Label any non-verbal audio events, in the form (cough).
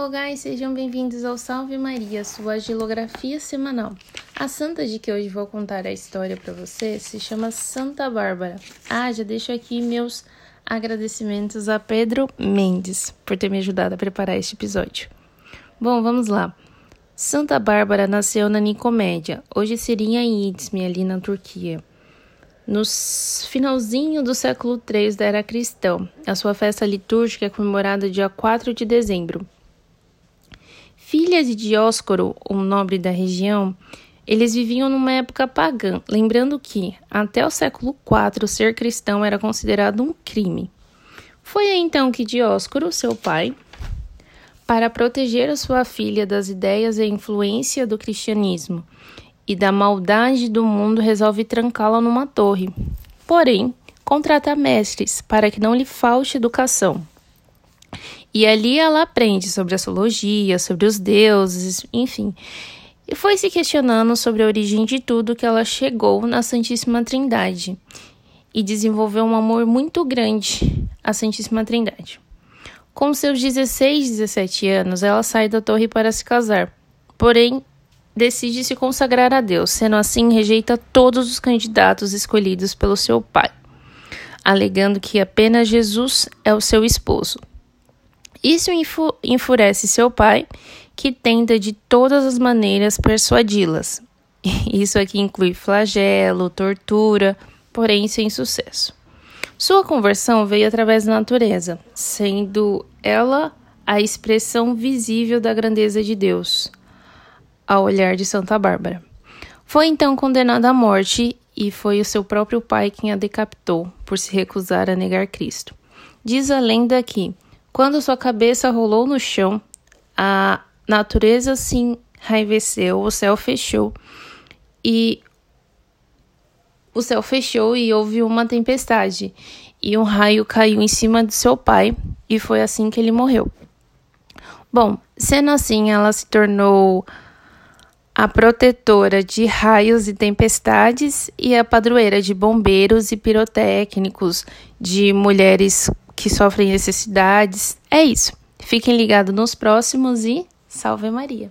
Hello guys, sejam bem-vindos ao Salve Maria, sua agilografia semanal. A santa de que hoje vou contar a história para você se chama Santa Bárbara. Ah, já deixo aqui meus agradecimentos a Pedro Mendes por ter me ajudado a preparar este episódio. Bom, vamos lá. Santa Bárbara nasceu na Nicomédia, hoje seria em Izmir, ali na Turquia. No finalzinho do século III da era cristã, a sua festa litúrgica é comemorada dia 4 de dezembro. Filha de Dióscoro, um nobre da região, eles viviam numa época pagã, lembrando que, até o século IV, ser cristão era considerado um crime. Foi aí então que Dióscoro, seu pai, para proteger a sua filha das ideias e influência do cristianismo e da maldade do mundo, resolve trancá-la numa torre. Porém, contrata mestres para que não lhe falte educação. E ali ela aprende sobre astrologia, sobre os deuses, enfim. E foi se questionando sobre a origem de tudo que ela chegou na Santíssima Trindade e desenvolveu um amor muito grande à Santíssima Trindade. Com seus 16, 17 anos, ela sai da torre para se casar. Porém, decide se consagrar a Deus, sendo assim rejeita todos os candidatos escolhidos pelo seu pai, alegando que apenas Jesus é o seu esposo. Isso enfurece seu pai, que tenta de todas as maneiras persuadi-las. (laughs) Isso aqui inclui flagelo, tortura, porém sem sucesso. Sua conversão veio através da natureza, sendo ela a expressão visível da grandeza de Deus, ao olhar de Santa Bárbara. Foi então condenada à morte e foi o seu próprio pai quem a decapitou por se recusar a negar Cristo. Diz a lenda que quando sua cabeça rolou no chão, a natureza se enraiveceu, o céu fechou e o céu fechou e houve uma tempestade e um raio caiu em cima de seu pai e foi assim que ele morreu. Bom, sendo assim, ela se tornou a protetora de raios e tempestades e a padroeira de bombeiros e pirotécnicos, de mulheres que sofrem necessidades. É isso. Fiquem ligados nos próximos e salve Maria!